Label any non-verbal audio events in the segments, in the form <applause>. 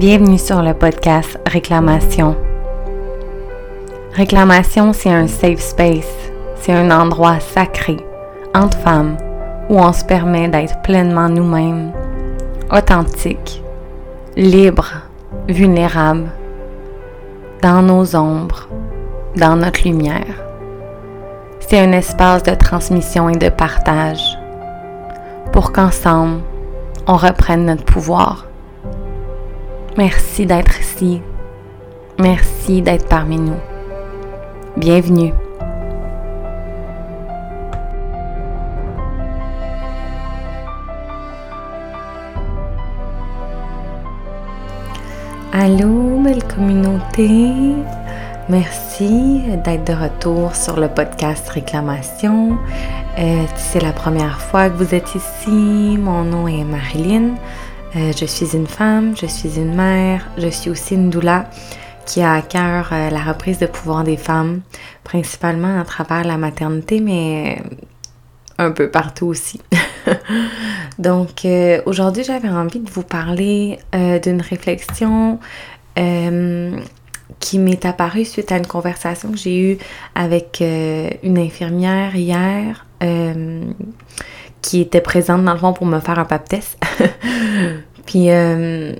Bienvenue sur le podcast Réclamation. Réclamation, c'est un safe space, c'est un endroit sacré entre femmes où on se permet d'être pleinement nous-mêmes, authentiques, libres, vulnérables, dans nos ombres, dans notre lumière. C'est un espace de transmission et de partage pour qu'ensemble, on reprenne notre pouvoir Merci d'être ici. Merci d'être parmi nous. Bienvenue. Allô, belle communauté. Merci d'être de retour sur le podcast Réclamation. Euh, si c'est la première fois que vous êtes ici, mon nom est Marilyn. Euh, je suis une femme, je suis une mère, je suis aussi une doula qui a à cœur euh, la reprise de pouvoir des femmes, principalement à travers la maternité, mais un peu partout aussi. <laughs> Donc euh, aujourd'hui, j'avais envie de vous parler d'une réflexion qui m'est apparue suite à une conversation que j'ai eue avec une infirmière hier qui était présente dans le fond pour me faire un pap test. <laughs> Puis euh,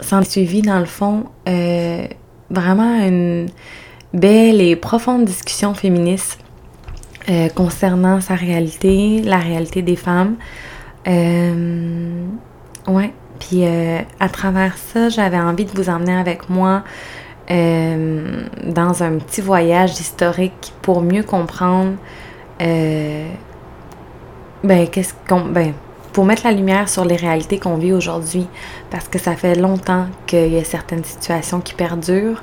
s'en est suivi dans le fond euh, vraiment une belle et profonde discussion féministe euh, concernant sa réalité, la réalité des femmes. Ouais. Puis à travers ça, j'avais envie de vous emmener avec moi dans un petit voyage historique pour mieux comprendre ben, qu'est-ce qu'on. Ben, pour mettre la lumière sur les réalités qu'on vit aujourd'hui, parce que ça fait longtemps qu'il y a certaines situations qui perdurent.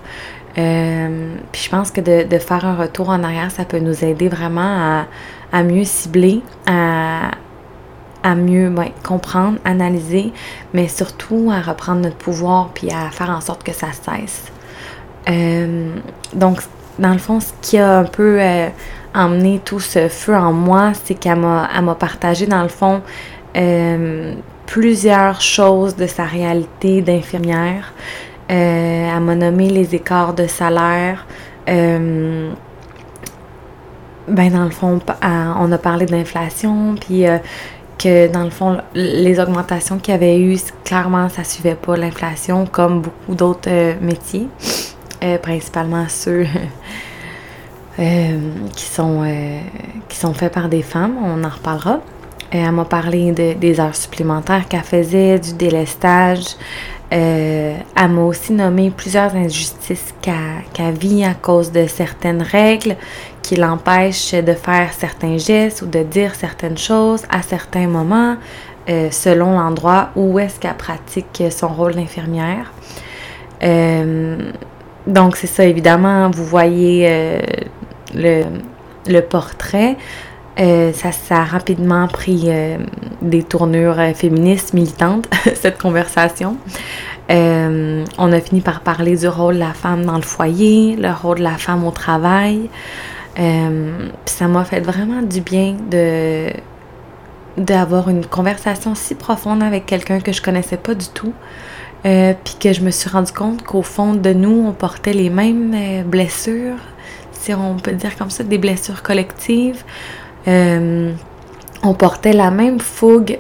Euh, puis je pense que de, faire un retour en arrière, ça peut nous aider vraiment à, mieux cibler, à, à mieux ben, comprendre, analyser, mais surtout à reprendre notre pouvoir puis à faire en sorte que ça cesse. Euh, donc, dans le fond, ce qui a un peu euh, emmené tout ce feu en moi, c'est qu'elle m'a, partagé, dans le fond, euh, plusieurs choses de sa réalité d'infirmière. Euh, elle m'a nommé les écarts de salaire. ben, dans le fond, on a parlé d'inflation, puis que dans le fond, les augmentations qu'il y avait eu, clairement, ça suivait pas l'inflation, comme beaucoup d'autres métiers. Euh, principalement ceux <laughs> euh, qui, sont, euh, sont faits par des femmes, on en reparlera. elle m'a parlé de, des heures supplémentaires qu'elle faisait, du délestage. elle m'a aussi nommé plusieurs injustices qu'elle vit à cause de certaines règles qui l'empêchent de faire certains gestes ou de dire certaines choses à certains moments, selon l'endroit où est-ce qu'elle pratique son rôle d'infirmière. Donc, c'est ça, évidemment, vous voyez euh, le, portrait. Euh, ça, ça, a rapidement pris euh, des tournures féministes, militantes, <laughs> cette conversation. on a fini par parler du rôle de la femme dans le foyer, le rôle de la femme au travail. ça m'a fait vraiment du bien de d'avoir une conversation si profonde avec quelqu'un que je connaissais pas du tout. Euh, puis que je me suis rendu compte qu'au fond de nous, on portait les mêmes euh, blessures, si on peut dire comme ça, des blessures collectives. Euh, on portait la même fougue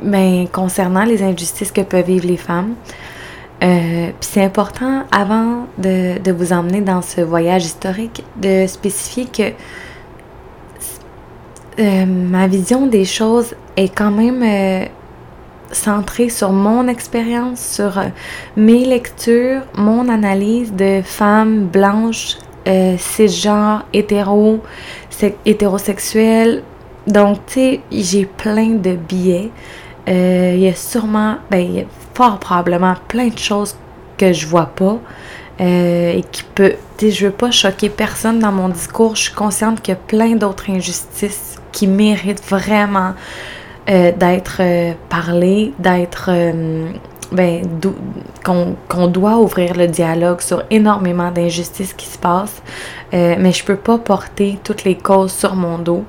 ben, concernant les injustices que peuvent vivre les femmes. puis c'est important, avant de, de, vous emmener dans ce voyage historique, de spécifier que ma vision des choses est quand même centré sur mon expérience, sur euh, mes lectures, mon analyse de femmes blanches, euh, cisgenres, hétéro, hétérosexuelles. Donc, tu sais, j'ai plein de biais. Euh, il y a sûrement, ben, y a fort probablement plein de choses que je vois pas. Euh, et qui peut, tu sais, je veux pas choquer personne dans mon discours. Je suis consciente qu'il y a plein d'autres injustices qui méritent vraiment euh, d'être euh, parlé, d'être euh, ben, qu'on doit ouvrir le dialogue sur énormément d'injustices qui se passent, mais je peux pas porter toutes les causes sur mon dos.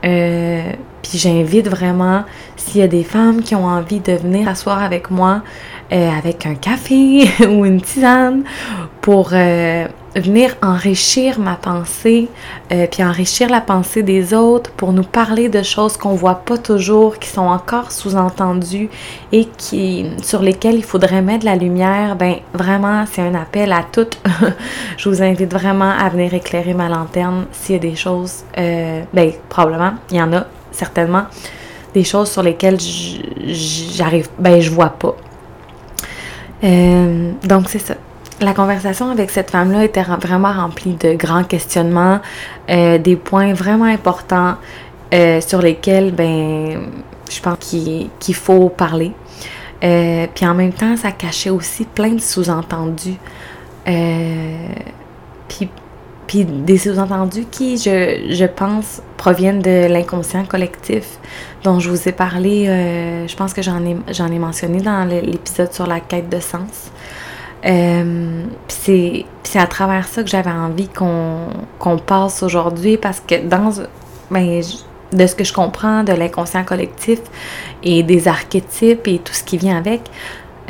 Puis j'invite vraiment, s'il y a des femmes qui ont envie de venir asseoir avec moi, avec un café <laughs> ou une tisane, pour venir enrichir ma pensée, euh, puis enrichir la pensée des autres, pour nous parler de choses qu'on voit pas toujours, qui sont encore sous-entendues et qui sur lesquelles il faudrait mettre la lumière, ben vraiment c'est un appel à toutes. <laughs> je vous invite vraiment à venir éclairer ma lanterne s'il y a des choses, euh, ben probablement il y en a certainement des choses sur lesquelles j'arrive, ben je vois pas. Euh, donc c'est ça la conversation avec cette femme-là était vraiment remplie de grands questionnements, euh, des points vraiment importants euh, sur lesquels, ben, je pense qu'il faut parler. Euh, puis en même temps, ça cachait aussi plein de sous-entendus. puis, des sous-entendus qui, je, pense, proviennent de l'inconscient collectif dont je vous ai parlé. je pense que j'en ai mentionné dans l'épisode sur la quête de sens. Euh, c'est à travers ça que j'avais envie qu'on passe aujourd'hui parce que dans ben, de ce que je comprends de l'inconscient collectif et des archétypes et tout ce qui vient avec,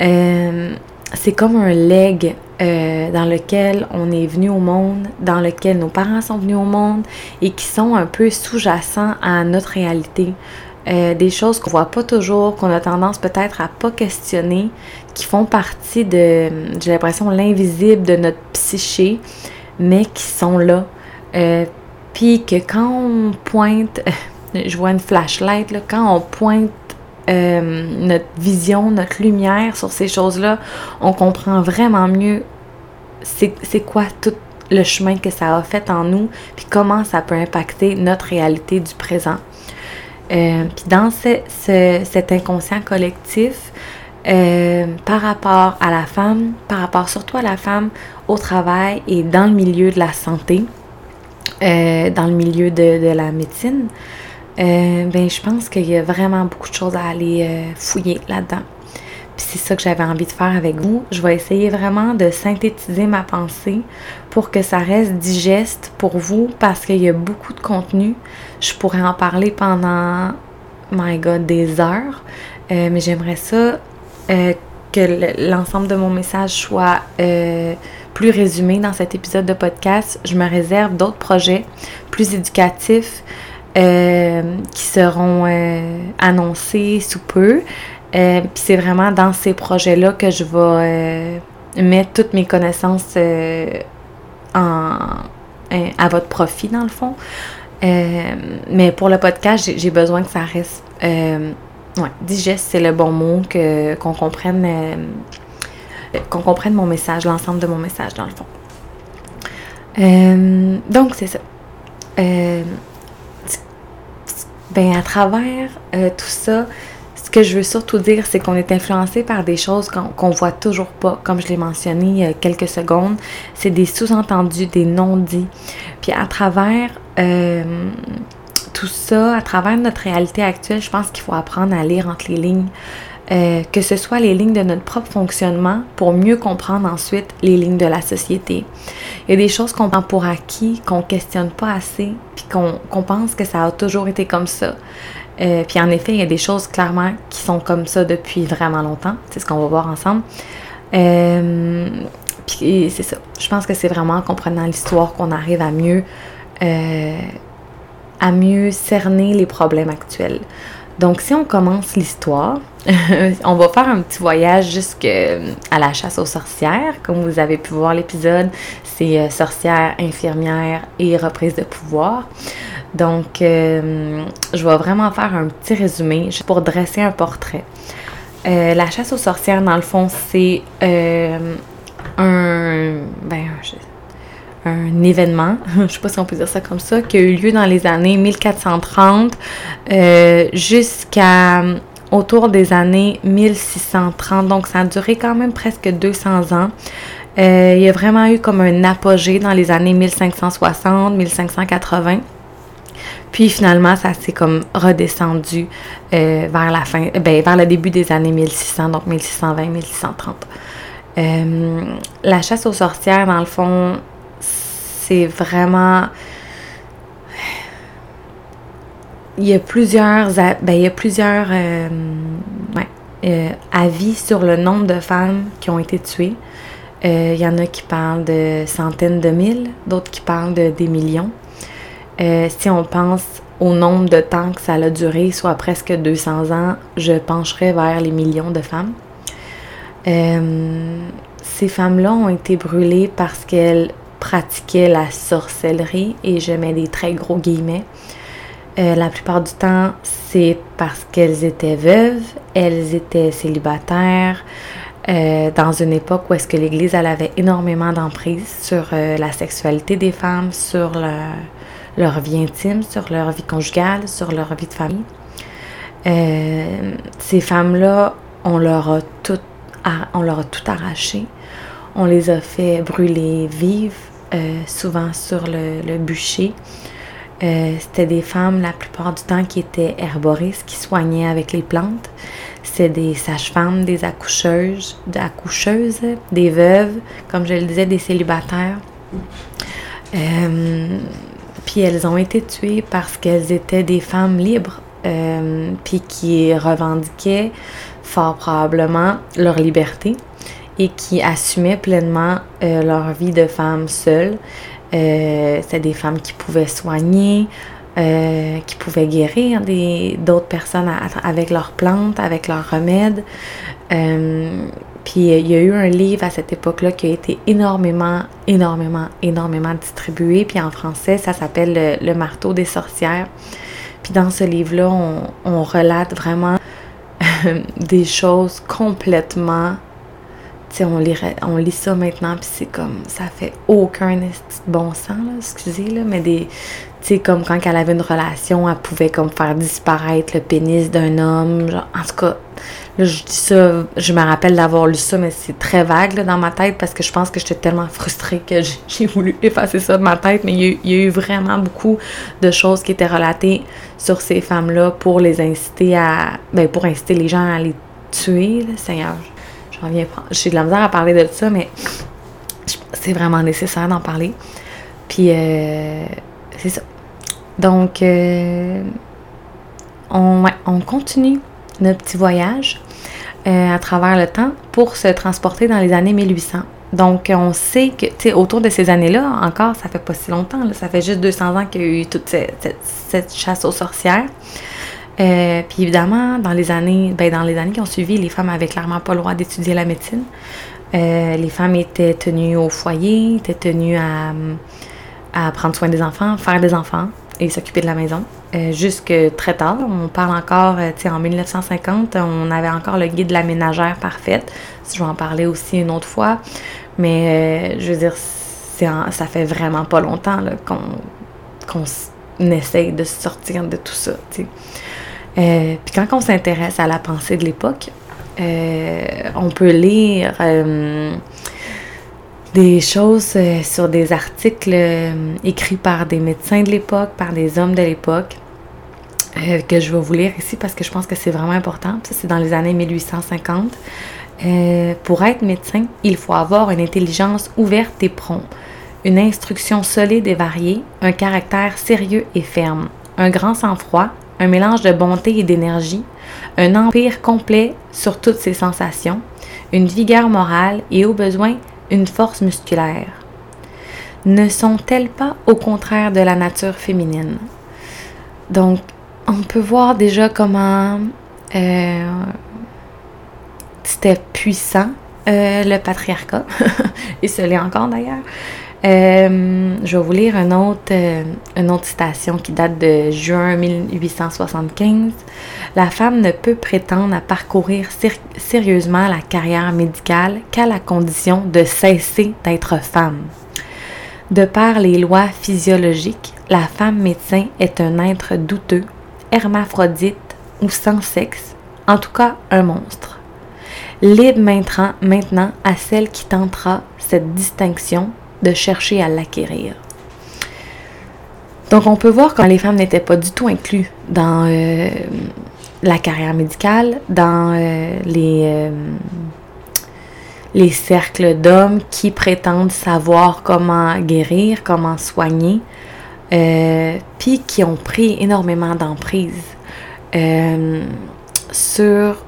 euh, c'est comme un leg euh, dans lequel on est venu au monde, dans lequel nos parents sont venus au monde et qui sont un peu sous-jacents à notre réalité. Euh, des choses qu'on voit pas toujours, qu'on a tendance peut-être à pas questionner, qui font partie de, j'ai l'impression, l'invisible de notre psyché, mais qui sont là. Euh, puis que quand on pointe, <laughs> je vois une flashlight, là, quand on pointe euh, notre vision, notre lumière sur ces choses-là, on comprend vraiment mieux c'est quoi tout le chemin que ça a fait en nous, puis comment ça peut impacter notre réalité du présent. Euh, puis dans cet inconscient collectif, euh, par rapport à la femme, par rapport surtout à la femme au travail et dans le milieu de la santé, euh, dans le milieu de, la médecine, ben je pense qu'il y a vraiment beaucoup de choses à aller fouiller là-dedans. Puis c'est ça que j'avais envie de faire avec vous. Je vais essayer vraiment de synthétiser ma pensée pour que ça reste digeste pour vous parce qu'il y a beaucoup de contenu. Je pourrais en parler pendant, my God, des heures. Euh, mais j'aimerais ça euh, que l'ensemble de mon message soit euh, plus résumé dans cet épisode de podcast. Je me réserve d'autres projets plus éducatifs qui seront annoncés sous peu. Euh, c'est vraiment dans ces projets-là que je vais euh, mettre toutes mes connaissances euh, à votre profit, dans le fond. mais pour le podcast, j'ai besoin que ça reste. Ouais, digeste, c'est le bon mot, que, qu'on comprenne. qu'on comprenne mon message, l'ensemble de mon message, dans le fond. donc, c'est ça. ben, à travers tout ça, que je veux surtout dire, c'est qu'on est influencé par des choses qu'on voit toujours pas, comme je l'ai mentionné il y a quelques secondes. C'est des sous-entendus, des non-dits. Puis à travers euh, tout ça, à travers notre réalité actuelle, je pense qu'il faut apprendre à lire entre les lignes. Euh, que ce soit les lignes de notre propre fonctionnement pour mieux comprendre ensuite les lignes de la société. Il y a des choses qu'on prend pour acquis, qu'on questionne pas assez, puis qu'on pense que ça a toujours été comme ça. Euh, puis en effet, il y a des choses clairement qui sont comme ça depuis vraiment longtemps. C'est ce qu'on va voir ensemble. Euh, puis c'est ça. Je pense que c'est vraiment en comprenant l'histoire qu'on arrive à mieux, à mieux cerner les problèmes actuels. Donc, si on commence l'histoire, <laughs> on va faire un petit voyage jusqu'à la chasse aux sorcières. Comme vous avez pu voir l'épisode, c'est sorcière, infirmière et reprise de pouvoir. Donc, euh, je vais vraiment faire un petit résumé juste pour dresser un portrait. Euh, la chasse aux sorcières, dans le fond, c'est euh, un, ben, un événement, <laughs> je sais pas si on peut dire ça comme ça, qui a eu lieu dans les années 1430 jusqu'à autour des années 1630. Donc, ça a duré quand même presque 200 ans. il y a vraiment eu comme un apogée dans les années 1560, 1580. Puis finalement, ça s'est comme redescendu euh, vers la fin, ben, vers le début des années 1600, donc 1620-1630. Euh, la chasse aux sorcières, dans le fond, c'est vraiment. il y a plusieurs, ben, il y a plusieurs euh, euh, avis sur le nombre de femmes qui ont été tuées. Euh, il y en a qui parlent de centaines de mille, d'autres qui parlent de des millions. si on pense au nombre de temps que ça a duré, soit presque 200 ans, je pencherais vers les millions de femmes. ces femmes-là ont été brûlées parce qu'elles pratiquaient la sorcellerie, et je mets des très gros guillemets. Euh, la plupart du temps, c'est parce qu'elles étaient veuves, elles étaient célibataires, euh, dans une époque où est-ce que l'Église avait énormément d'emprise sur euh, la sexualité des femmes, sur leur, vie intime, sur leur vie conjugale, sur leur vie de famille. ces femmes-là, on on leur a tout arraché. On les a fait brûler vives, souvent sur le bûcher. Euh, c'était des femmes la plupart du temps qui étaient herboristes, qui soignaient avec les plantes. C'était des sages-femmes, des accoucheuses, des des veuves, comme je le disais, des célibataires. Euh, puis elles ont été tuées parce qu'elles étaient des femmes libres, euh, puis qui revendiquaient fort probablement leur liberté et qui assumaient pleinement leur vie de femme seule. Euh, c'était des femmes qui pouvaient soigner, euh, qui pouvaient guérir d'autres personnes avec leurs plantes, avec leurs remèdes. Euh, puis il y a eu un livre à cette époque-là qui a été énormément, énormément, énormément distribué. Puis en français, ça s'appelle le, marteau des sorcières. Puis dans ce livre-là, on, on, relate vraiment <laughs> des choses complètement on lit, on lit ça maintenant, puis c'est comme, ça fait aucun bon sens, là, excusez, là, mais des, tu sais, comme quand elle avait une relation, elle pouvait comme faire disparaître le pénis d'un homme, en tout cas, là, je dis ça, je me rappelle d'avoir lu ça, mais c'est très vague, dans ma tête, parce que je pense que j'étais tellement frustrée que <laughs> j'ai voulu effacer ça de ma tête, mais il y, a, eu vraiment beaucoup de choses qui étaient relatées sur ces femmes-là pour les inciter à, ben, pour inciter les gens à les tuer, là, Seigneur, j'ai de la misère à parler de ça, mais c'est vraiment nécessaire d'en parler. Puis, euh, c'est ça. Donc, euh, on, on, continue notre petit voyage euh, à travers le temps pour se transporter dans les années 1800. Donc, on sait que, tu sais, autour de ces années-là, encore, ça fait pas si longtemps, ça fait juste 200 ans qu'il y a eu toute cette chasse aux sorcières. Euh, puis évidemment, dans les années, ben dans les années qui ont suivi, les femmes avaient clairement pas le droit d'étudier la médecine. Euh, les femmes étaient tenues au foyer, étaient tenues à, à, prendre soin des enfants, faire des enfants et s'occuper de la maison. Euh, jusque très tard, on parle encore, tu sais, en 1950, on avait encore le guide de la ménagère parfaite. Je vais en parler aussi une autre fois. Mais je veux dire, ça fait vraiment pas longtemps qu'on essaye de sortir de tout ça. sais. Euh, puis quand on s'intéresse à la pensée de l'époque, euh, on peut lire euh, des choses sur des articles écrits par des médecins de l'époque, par des hommes de l'époque, que je vais vous lire ici parce que je pense que c'est vraiment important. Ça, c'est dans les années 1850. pour être médecin, il faut avoir une intelligence ouverte et prompte, une instruction solide et variée, un caractère sérieux et ferme, un grand sang-froid, un mélange de bonté et d'énergie, un empire complet sur toutes ses sensations, une vigueur morale et au besoin une force musculaire. Ne sont-elles pas au contraire de la nature féminine? Donc, on peut voir déjà comment euh, c'était puissant, euh, le patriarcat, <laughs> et ce l'est encore d'ailleurs. Euh, je vais vous lire une autre, euh, une autre citation qui date de juin 1875. La femme ne peut prétendre à parcourir sérieusement la carrière médicale qu'à la condition de cesser d'être femme. De par les lois physiologiques, la femme médecin est un être douteux, hermaphrodite ou sans sexe, en tout cas un monstre. Libre maintenant, maintenant à celle qui tentera cette distinction de chercher à l'acquérir. Donc on peut voir que les femmes n'étaient pas du tout incluses dans euh, la carrière médicale, dans euh, les, euh, les cercles d'hommes qui prétendent savoir comment guérir, comment soigner. puis qui ont pris énormément d'emprise sur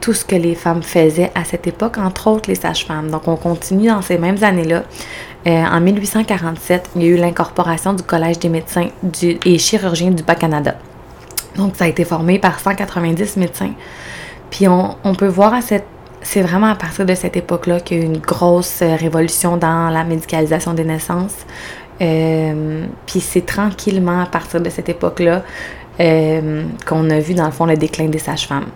tout ce que les femmes faisaient à cette époque, entre autres les sages-femmes. Donc on continue dans ces mêmes années-là. en 1847, il y a eu l'incorporation du Collège des médecins et chirurgiens du Bas-Canada. Donc, ça a été formé par 190 médecins. Puis, on, peut voir à cette. C'est vraiment à partir de cette époque-là qu'il y a eu une grosse euh, révolution dans la médicalisation des naissances. Euh, puis, c'est tranquillement à partir de cette époque-là euh, qu'on a vu, dans le fond, le déclin des sages-femmes.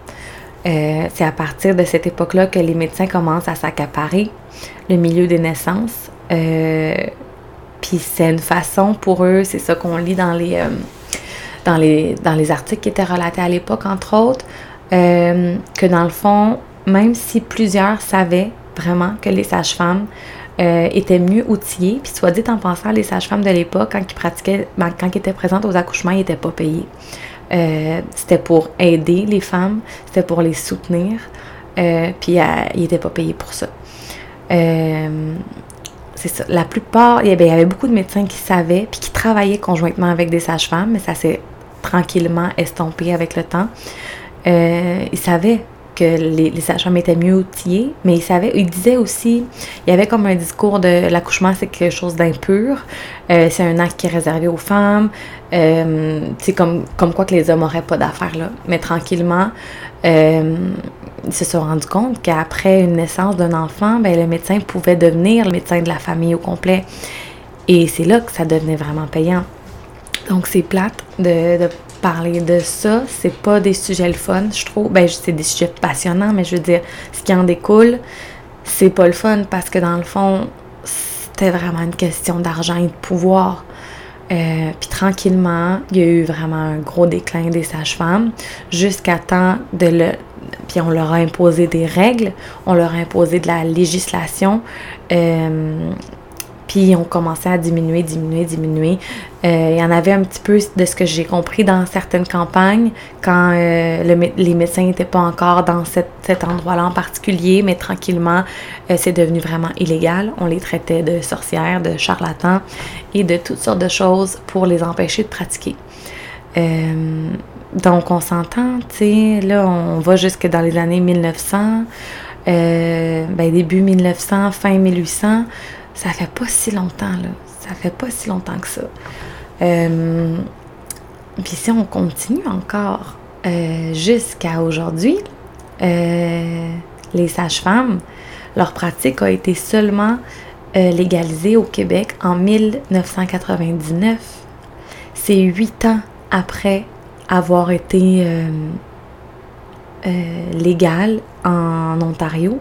c'est à partir de cette époque-là que les médecins commencent à s'accaparer le milieu des naissances. puis c'est une façon pour eux, c'est ça qu'on lit dans les, dans les, dans les articles qui étaient relatés à l'époque, entre autres, euh, que dans le fond, même si plusieurs savaient vraiment que les sages-femmes euh, étaient mieux outillées, puis soit dit en pensant, les sages-femmes de l'époque, quand ils pratiquaient, ben, quand ils étaient présentes aux accouchements, ils n'étaient pas payés. Euh, c'était pour aider les femmes, c'était pour les soutenir, puis ils n'étaient pas payés pour ça. c'est ça. La plupart, il y, avait, beaucoup de médecins qui savaient, puis qui travaillaient conjointement avec des sages-femmes, mais ça s'est tranquillement estompé avec le temps. Euh, il savait que les, les sages-femmes étaient mieux outillées, mais il savait, il disait aussi, il y avait comme un discours de l'accouchement, c'est quelque chose d'impur, euh, c'est un acte qui est réservé aux femmes, euh, c'est comme, comme quoi que les hommes n'auraient pas d'affaires là. Mais tranquillement, euh, ils se sont rendus compte qu'après une naissance d'un enfant, ben, le médecin pouvait devenir le médecin de la famille au complet. Et c'est là que ça devenait vraiment payant. Donc, c'est plate de, parler de ça. C'est pas des sujets le fun, je trouve. Ben, c'est des sujets passionnants, mais je veux dire, ce qui en découle, c'est pas le fun parce que dans le fond, c'était vraiment une question d'argent et de pouvoir. Euh, puis tranquillement, il y a eu vraiment un gros déclin des sages-femmes jusqu'à temps de le. Puis on leur a imposé des règles, on leur a imposé de la législation. Euh, puis on commençait à diminuer, diminuer, diminuer. Euh, il y en avait un petit peu de ce que j'ai compris dans certaines campagnes, quand euh, les médecins n'étaient pas encore dans cet endroit-là en particulier, mais tranquillement, euh, c'est devenu vraiment illégal. On les traitait de sorcières, de charlatans et de toutes sortes de choses pour les empêcher de pratiquer. donc on s'entend, tu sais, là on va jusque dans les années 1900, ben, début 1900, fin 1800 ça fait pas si longtemps, là. Ça fait pas si longtemps que ça. Euh, puis si on continue encore euh, jusqu'à aujourd'hui, euh, les sages-femmes, leur pratique a été seulement légalisée au Québec en 1999. C'est huit ans après avoir été légal en Ontario.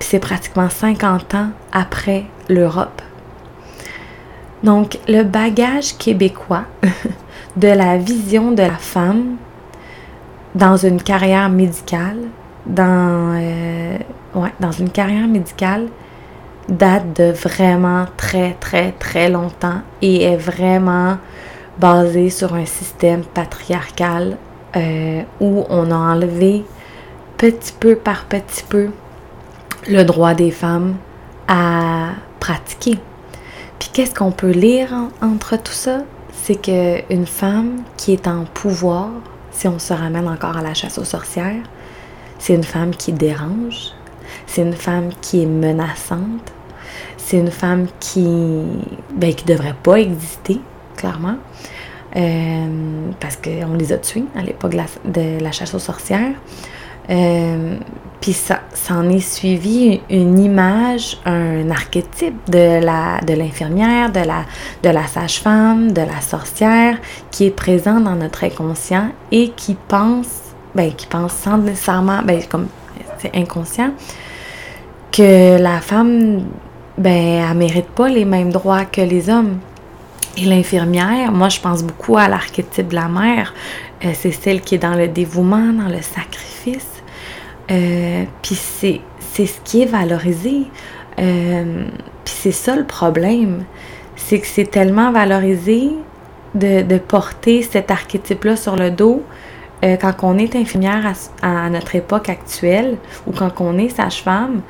C'est pratiquement 50 ans après l'Europe. Donc le bagage québécois <laughs> de la vision de la femme dans une carrière médicale, dans, euh, dans une carrière médicale, date de vraiment très très très longtemps et est vraiment basé sur un système patriarcal euh, où on a enlevé petit peu par petit peu le droit des femmes à pratiquer. Puis qu'est-ce qu'on peut lire entre tout ça? C'est qu'une femme qui est en pouvoir, si on se ramène encore à la chasse aux sorcières, c'est une femme qui dérange, c'est une femme qui est menaçante, c'est une femme qui ben, qui devrait pas exister, clairement. Euh, parce qu'on les a tués à l'époque de, la chasse aux sorcières. Euh, puis ça, en est suivi une image, un archétype de la de l'infirmière, de la de la sage-femme, de la sorcière qui est présent dans notre inconscient et qui pense, ben qui pense sans nécessairement, ben comme c'est inconscient, que la femme, ben elle mérite pas les mêmes droits que les hommes. Et l'infirmière, moi je pense beaucoup à l'archétype de la mère. Euh, c'est celle qui est dans le dévouement, dans le sacrifice euh, puis c'est, c'est ce qui est valorisé. Euh, puis c'est ça le problème. C'est que c'est tellement valorisé de, porter cet archétype-là sur le dos euh, quand on est infirmière à, notre époque actuelle ou quand on est sage-femme.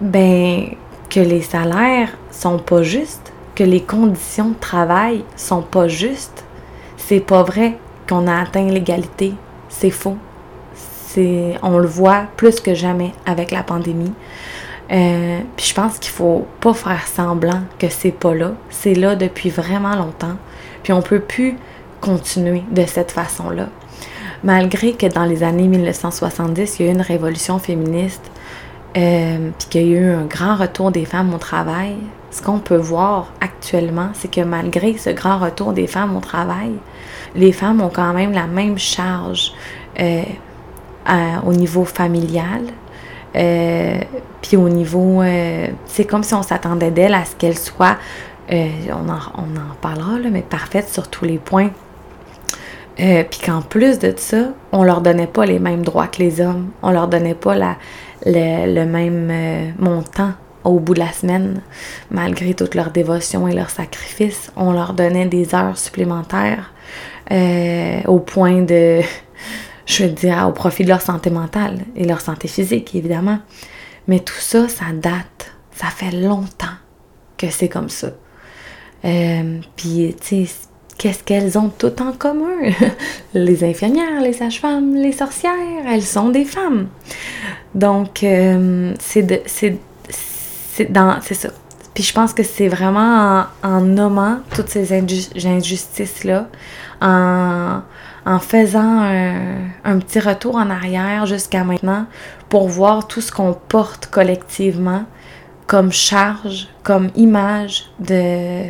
ben, que les salaires sont pas justes, que les conditions de travail sont pas justes, c'est pas vrai qu'on a atteint l'égalité. C'est faux. On le voit plus que jamais avec la pandémie. Euh, puis je pense qu'il faut pas faire semblant que c'est pas là. C'est là depuis vraiment longtemps. Puis on peut plus continuer de cette façon-là. Malgré que dans les années 1970, il y a eu une révolution féministe, euh, puis qu'il y a eu un grand retour des femmes au travail, ce qu'on peut voir actuellement, c'est que malgré ce grand retour des femmes au travail, les femmes ont quand même la même charge euh, au niveau familial, euh, puis au niveau, c'est comme si on s'attendait d'elle à ce qu'elle soit, on, en, on en parlera, là, mais parfaite sur tous les points euh, puis qu'en plus de ça, on leur donnait pas les mêmes droits que les hommes. On leur donnait pas la, le, même euh, montant au bout de la semaine, malgré toute leur dévotion et leur sacrifice. On leur donnait des heures supplémentaires euh, au point de, je veux dire, au profit de leur santé mentale et leur santé physique, évidemment. Mais tout ça, ça date. Ça fait longtemps que c'est comme ça. Puis, tu sais, qu'est-ce qu'elles ont toutes en commun? <laughs> les infirmières, les sages-femmes, les sorcières, elles sont des femmes. Donc, euh, c'est c'est ça. Puis je pense que c'est vraiment en, nommant toutes ces injustices-là, en, en, faisant un, petit retour en arrière jusqu'à maintenant pour voir tout ce qu'on porte collectivement comme charge, comme image de,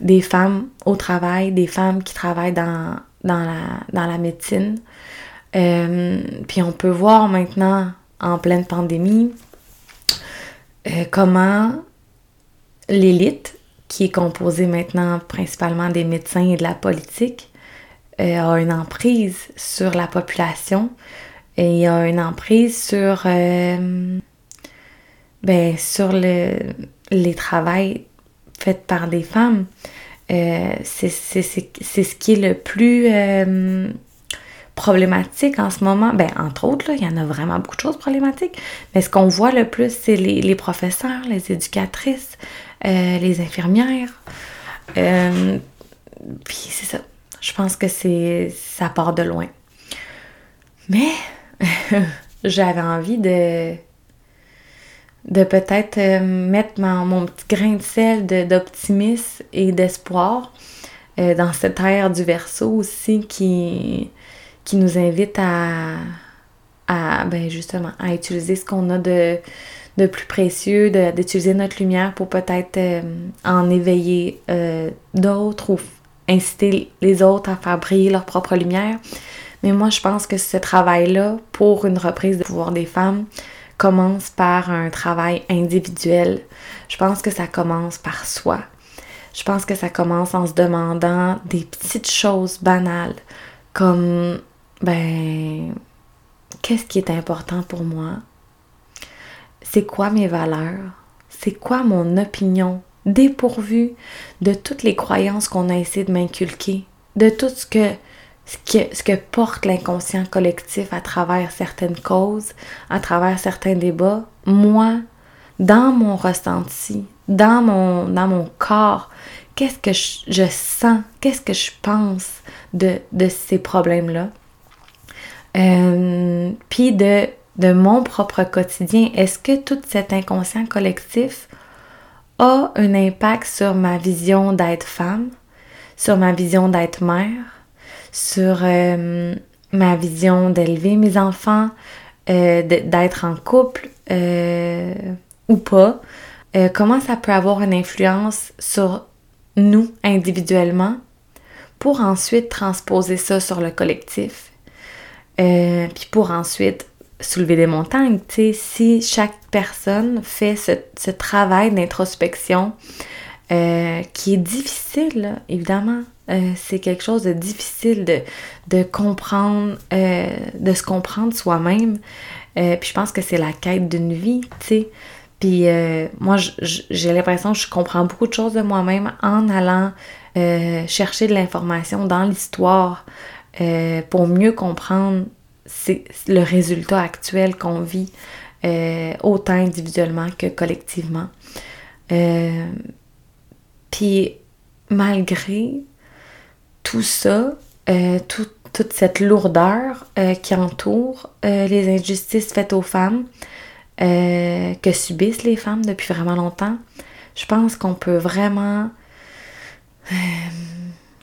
des femmes au travail, des femmes qui travaillent dans, la, médecine. Euh, puis on peut voir maintenant, en pleine pandémie, euh, comment l'élite, qui est composée maintenant principalement des médecins et de la politique, a une emprise sur la population et a une emprise sur, ben, sur le, les travails faite par des femmes. Euh, c'est ce qui est le plus euh, problématique en ce moment. Ben, entre autres, il y en a vraiment beaucoup de choses problématiques. Mais ce qu'on voit le plus, c'est les, professeurs, les éducatrices, euh, les infirmières. puis c'est ça. Je pense que c'est ça part de loin. Mais <laughs> j'avais envie de de peut-être euh, mettre mon, petit grain de sel d'optimisme et d'espoir euh, dans cette ère du verso aussi qui, qui nous invite à, à ben justement à utiliser ce qu'on a de, de plus précieux, d'utiliser notre lumière pour peut-être euh, en éveiller d'autres ou inciter les autres à faire briller leur propre lumière. Mais moi, je pense que ce travail-là, pour une reprise de pouvoir des femmes, commence par un travail individuel. Je pense que ça commence par soi. Je pense que ça commence en se demandant des petites choses banales comme ben qu'est-ce qui est important pour moi? C'est quoi mes valeurs? C'est quoi mon opinion dépourvue de toutes les croyances qu'on a essayé de m'inculquer, de tout ce que ce que, porte l'inconscient collectif à travers certaines causes, à travers certains débats, moi, dans mon ressenti, dans mon, dans mon corps, qu'est-ce que je, sens, qu'est-ce que je pense de, ces problèmes-là? Euh, puis de, de mon propre quotidien, est-ce que tout cet inconscient collectif a un impact sur ma vision d'être femme, sur ma vision d'être mère, sur euh, ma vision d'élever mes enfants, euh, d'être en couple euh, ou pas, comment ça peut avoir une influence sur nous individuellement pour ensuite transposer ça sur le collectif? puis pour ensuite soulever des montagnes, tu sais, si chaque personne fait ce, travail d'introspection qui est difficile, évidemment, euh, c'est quelque chose de difficile de, comprendre, euh, de se comprendre soi-même. Euh, puis je pense que c'est la quête d'une vie, tu sais. Puis moi, j'ai l'impression que je comprends beaucoup de choses de moi-même en allant chercher de l'information dans l'histoire pour mieux comprendre le résultat actuel qu'on vit, autant individuellement que collectivement. Puis malgré tout ça, euh, toute cette lourdeur euh, qui entoure euh, les injustices faites aux femmes, que subissent les femmes depuis vraiment longtemps, je pense qu'on peut vraiment,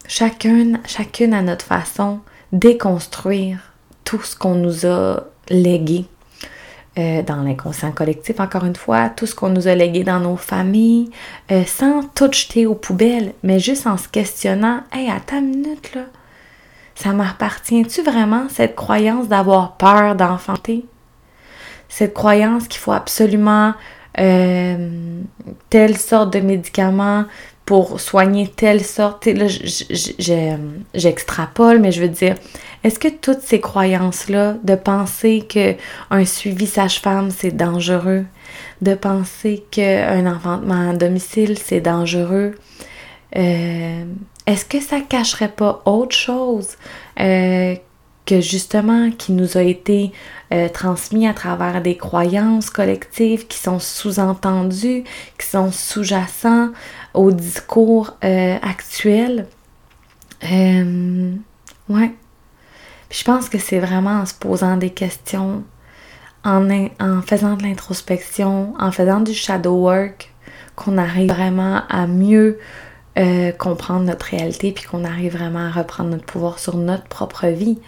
chacune, chacune à notre façon, déconstruire tout ce qu'on nous a légué euh, dans l'inconscient collectif, encore une fois, tout ce qu'on nous a légué dans nos familles, euh, sans tout jeter aux poubelles, mais juste en se questionnant Hey, à ta minute, là, ça m'appartient-tu vraiment cette croyance d'avoir peur d'enfanter? Cette croyance qu'il faut absolument euh, telle sorte de médicament pour soigner telle sorte. Là, j'extrapole, mais je veux dire, est-ce que toutes ces croyances-là, de penser qu'un suivi sage-femme, c'est dangereux, de penser qu'un enfantement à domicile, c'est dangereux, euh, est-ce que ça cacherait pas autre chose? Euh, que justement qui nous a été euh, transmis à travers des croyances collectives qui sont sous-entendues, qui sont sous-jacents au discours euh, actuel. Euh, ouais. je pense que c'est vraiment en se posant des questions, en, en faisant de l'introspection, en faisant du shadow work, qu'on arrive vraiment à mieux comprendre notre réalité, puis qu'on arrive vraiment à reprendre notre pouvoir sur notre propre vie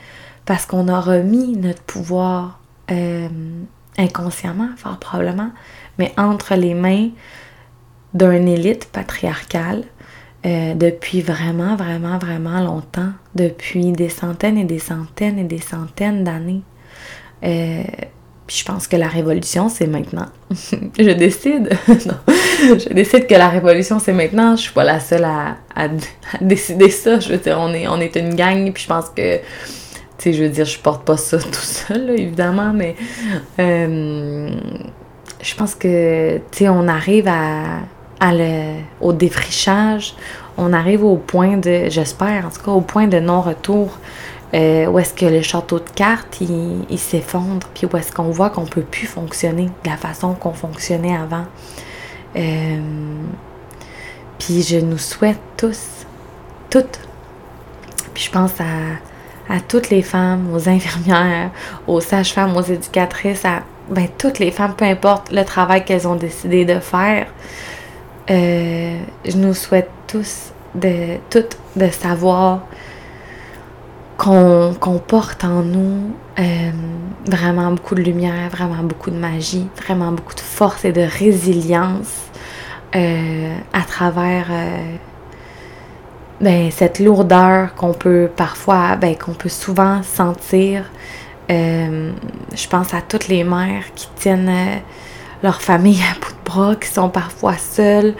parce qu'on a remis notre pouvoir euh, inconsciemment, fort probablement, mais entre les mains d'une élite patriarcale euh, depuis vraiment, vraiment, vraiment longtemps, depuis des centaines et des centaines et des centaines d'années. Euh, je pense que la révolution, c'est maintenant. <laughs> je décide. <laughs> je décide que la révolution, c'est maintenant. Je suis pas la seule à, décider ça. Je veux dire, on est, on est une gang, puis je pense que sais, je veux dire, je porte pas ça <laughs> tout seul, évidemment, mais euh, je pense que, tu sais, on arrive à, le, au défrichage, on arrive au point de, j'espère, en tout cas, au point de non-retour, euh, où est-ce que le château de cartes, il, s'effondre, puis où est-ce qu'on voit qu'on peut plus fonctionner de la façon qu'on fonctionnait avant. Euh, puis je nous souhaite tous, toutes, puis je pense à à toutes les femmes, aux infirmières, aux sages-femmes, aux éducatrices, à ben, toutes les femmes, peu importe le travail qu'elles ont décidé de faire. Euh, je nous souhaite tous de toutes de savoir qu'on porte en nous euh, vraiment beaucoup de lumière, vraiment beaucoup de magie, vraiment beaucoup de force et de résilience euh, à travers ben, cette lourdeur qu'on peut parfois, ben, qu'on peut souvent sentir. Euh, je pense à toutes les mères qui tiennent euh, leur famille <laughs> à bout de bras, qui sont parfois seules,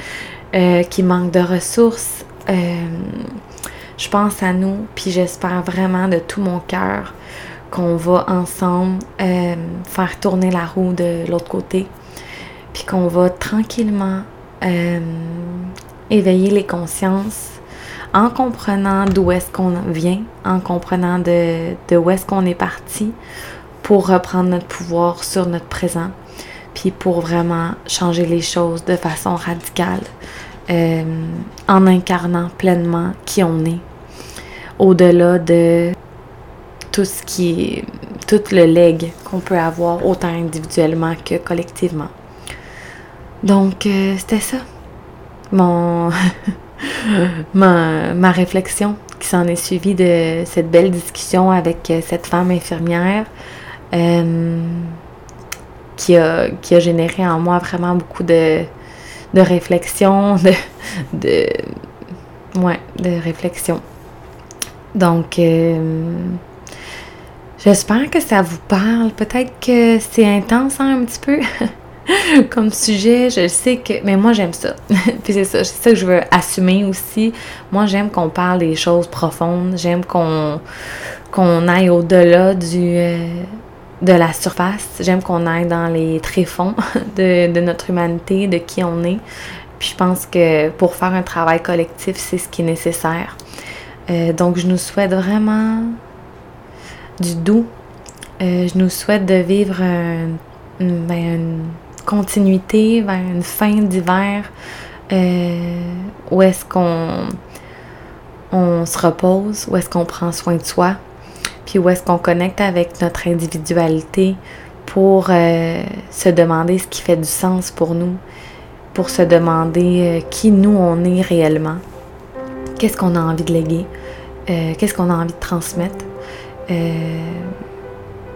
euh, qui manquent de ressources. je pense à nous, puis j'espère vraiment de tout mon cœur qu'on va ensemble faire tourner la roue de l'autre côté, puis qu'on va tranquillement éveiller les consciences en comprenant d'où est-ce qu'on vient, en comprenant de, où est-ce qu'on est parti pour reprendre notre pouvoir sur notre présent, puis pour vraiment changer les choses de façon radicale, euh, en incarnant pleinement qui on est, au-delà de tout ce qui est, tout le leg qu'on peut avoir, autant individuellement que collectivement. Donc, euh, c'était ça. Mon. <laughs> ma, réflexion qui s'en est suivie de cette belle discussion avec euh, cette femme infirmière euh, qui, a, généré en moi vraiment beaucoup de, de réflexion, <laughs> de, de, ouais, de réflexion. Donc, euh, j'espère que ça vous parle. Peut-être que c'est intense hein, un petit peu. <laughs> <laughs> comme sujet. Je sais que. Mais moi, j'aime ça. <laughs> Puis c'est ça, c'est ça que je veux assumer aussi. Moi, j'aime qu'on parle des choses profondes. J'aime qu'on qu'on aille au-delà du. Euh, de la surface. J'aime qu'on aille dans les tréfonds <laughs> de, de notre humanité, de qui on est. Puis je pense que pour faire un travail collectif, c'est ce qui est nécessaire. Euh, donc, je nous souhaite vraiment du doux. Euh, je nous souhaite de vivre un, ben, continuité vers une fin d'hiver où est-ce qu'on on se repose, où est-ce qu'on prend soin de soi, puis où est-ce qu'on connecte avec notre individualité pour se demander ce qui fait du sens pour nous, pour se demander qui nous on est réellement, qu'est-ce qu'on a envie de léguer, qu'est-ce qu'on a envie de transmettre.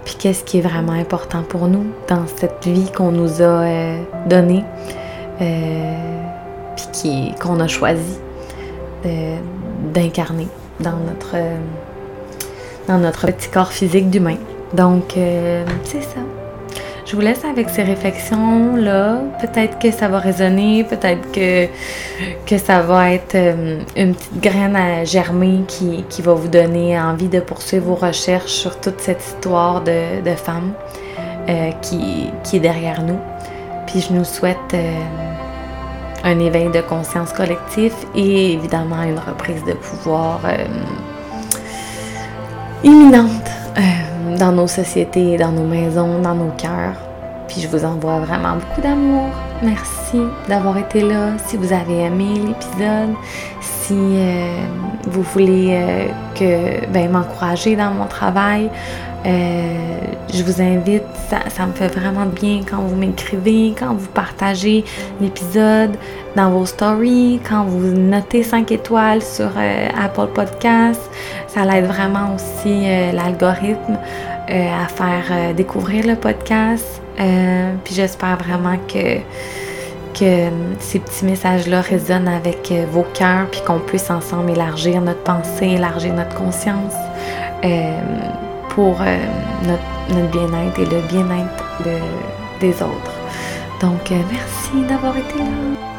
Euh, puis qu'est-ce qui est vraiment important pour nous dans cette vie qu'on nous a euh, donnée, euh, puis qu'on a choisi d'incarner dans notre, dans notre petit corps physique d'humain. Donc, c'est ça. Je vous laisse avec ces réflexions-là. Peut-être que ça va résonner, peut-être que, que ça va être euh, une petite graine à germer qui, va vous donner envie de poursuivre vos recherches sur toute cette histoire de, de femmes euh, qui, est derrière nous. Puis je nous souhaite euh, un éveil de conscience collectif et évidemment une reprise de pouvoir imminente dans nos sociétés, dans nos maisons, dans nos cœurs. Puis je vous envoie vraiment beaucoup d'amour. Merci d'avoir été là. Si vous avez aimé l'épisode, si euh, vous voulez euh, que ben, m'encourager dans mon travail, euh, je vous invite, ça, me fait vraiment bien quand vous m'écrivez, quand vous partagez l'épisode dans vos stories, quand vous notez 5 étoiles sur Apple Podcast. Ça l'aide vraiment aussi l'algorithme à faire découvrir le podcast. puis j'espère vraiment que que ces petits messages-là résonnent avec vos cœurs, puis qu'on puisse ensemble élargir notre pensée, élargir notre conscience pour euh, notre, bien-être et le bien-être des autres. Donc, euh, merci d'avoir été là.